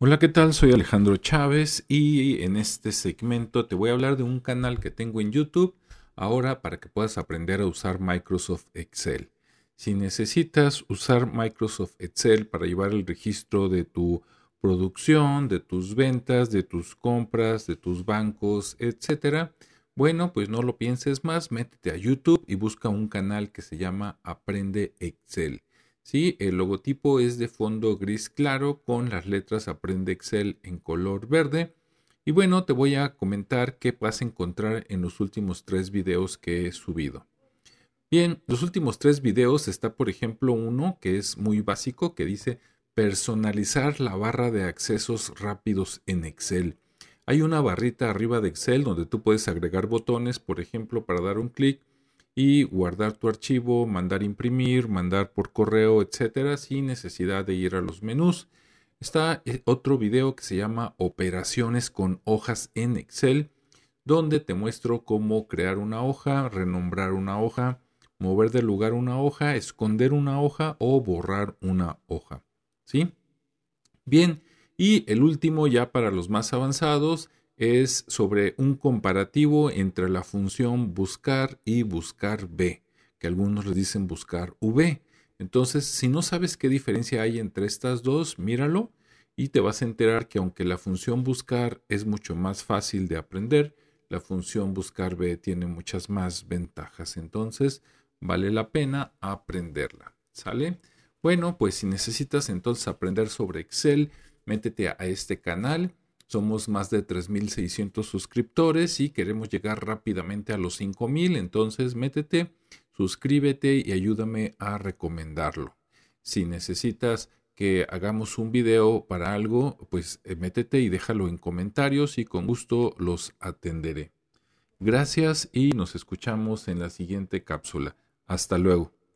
Hola, ¿qué tal? Soy Alejandro Chávez y en este segmento te voy a hablar de un canal que tengo en YouTube ahora para que puedas aprender a usar Microsoft Excel. Si necesitas usar Microsoft Excel para llevar el registro de tu producción, de tus ventas, de tus compras, de tus bancos, etcétera, bueno, pues no lo pienses más, métete a YouTube y busca un canal que se llama Aprende Excel. Sí, el logotipo es de fondo gris claro con las letras Aprende Excel en color verde. Y bueno, te voy a comentar qué vas a encontrar en los últimos tres videos que he subido. Bien, los últimos tres videos está por ejemplo uno que es muy básico que dice personalizar la barra de accesos rápidos en Excel. Hay una barrita arriba de Excel donde tú puedes agregar botones, por ejemplo, para dar un clic y guardar tu archivo, mandar imprimir, mandar por correo, etcétera, sin necesidad de ir a los menús. Está eh, otro video que se llama Operaciones con hojas en Excel, donde te muestro cómo crear una hoja, renombrar una hoja, mover de lugar una hoja, esconder una hoja o borrar una hoja. ¿Sí? Bien, y el último ya para los más avanzados es sobre un comparativo entre la función buscar y buscar B, que algunos le dicen buscar V. Entonces, si no sabes qué diferencia hay entre estas dos, míralo y te vas a enterar que aunque la función buscar es mucho más fácil de aprender, la función buscar B tiene muchas más ventajas. Entonces, vale la pena aprenderla. ¿Sale? Bueno, pues si necesitas entonces aprender sobre Excel, métete a este canal somos más de 3.600 suscriptores y queremos llegar rápidamente a los 5.000. Entonces métete, suscríbete y ayúdame a recomendarlo. Si necesitas que hagamos un video para algo, pues eh, métete y déjalo en comentarios y con gusto los atenderé. Gracias y nos escuchamos en la siguiente cápsula. Hasta luego.